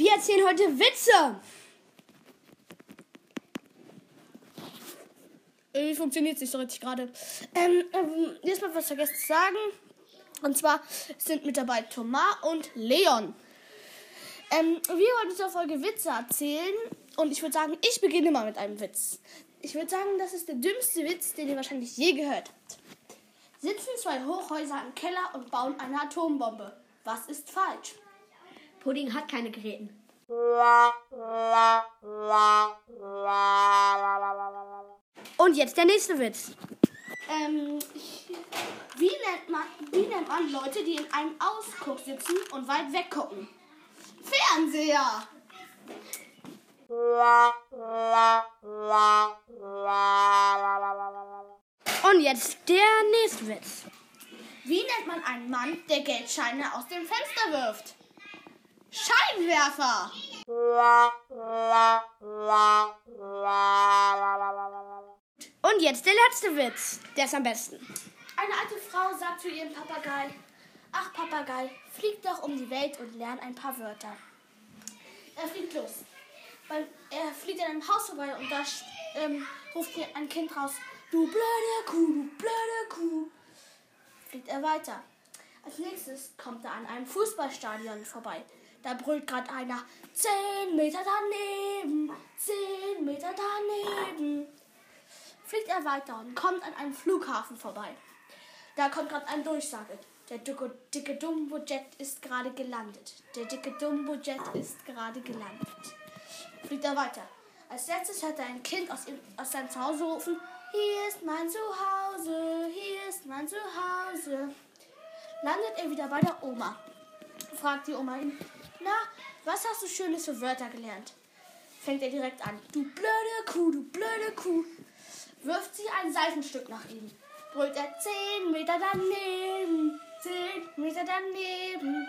Wir erzählen heute Witze. Wie funktioniert es nicht so richtig gerade? Ähm, ähm, jetzt mal was vergessen zu sagen. Und zwar sind mit dabei Thomas und Leon. Ähm, wir wollen in dieser Folge Witze erzählen. Und ich würde sagen, ich beginne mal mit einem Witz. Ich würde sagen, das ist der dümmste Witz, den ihr wahrscheinlich je gehört habt. Sitzen zwei Hochhäuser im Keller und bauen eine Atombombe. Was ist falsch? Pudding hat keine Geräten. Und jetzt der nächste Witz. Ähm, wie, nennt man, wie nennt man Leute, die in einem Ausguck sitzen und weit weg gucken? Fernseher! Und jetzt der nächste Witz. Wie nennt man einen Mann, der Geldscheine aus dem Fenster wirft? Scheinwerfer! Und jetzt der letzte Witz. Der ist am besten. Eine alte Frau sagt zu ihrem Papagei: Ach, Papagei, flieg doch um die Welt und lern ein paar Wörter. Er fliegt los. Er fliegt an einem Haus vorbei und da ähm, ruft ein Kind raus: Du blöde Kuh, du blöde Kuh. Fliegt er weiter. Als nächstes kommt er an einem Fußballstadion vorbei. Da brüllt gerade einer: Zehn Meter daneben, zehn Meter daneben fliegt er weiter und kommt an einem Flughafen vorbei. Da kommt gerade ein Durchsage. Der dicke, dicke Dumbo-Jet ist gerade gelandet. Der dicke Dumbo-Jet ist gerade gelandet. Fliegt er weiter. Als letztes hört er ein Kind aus, ihm, aus seinem Zuhause rufen. Hier ist mein Zuhause, hier ist mein Zuhause. Landet er wieder bei der Oma. Fragt die Oma ihn, na, was hast du Schönes für Wörter gelernt? Fängt er direkt an. Du blöde Kuh, du blöde Kuh wirft sie ein Seifenstück nach ihm. Brüllt er zehn Meter daneben, zehn Meter daneben.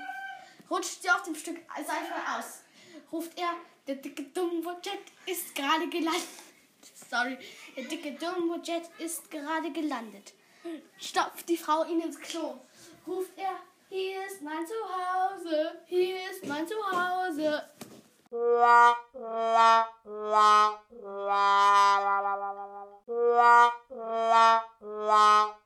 Rutscht sie auf dem Stück Seife aus. Ruft er, der dicke Dumbo-Jet ist gerade gelandet. Sorry, der dicke Dumbo-Jet ist gerade gelandet. Stopft die Frau ihn ins Klo. Ruft er, Hier ist mein Zuhause, hier ist mein Zuhause. La, la, la, la, la, la, la, la, la, la, la.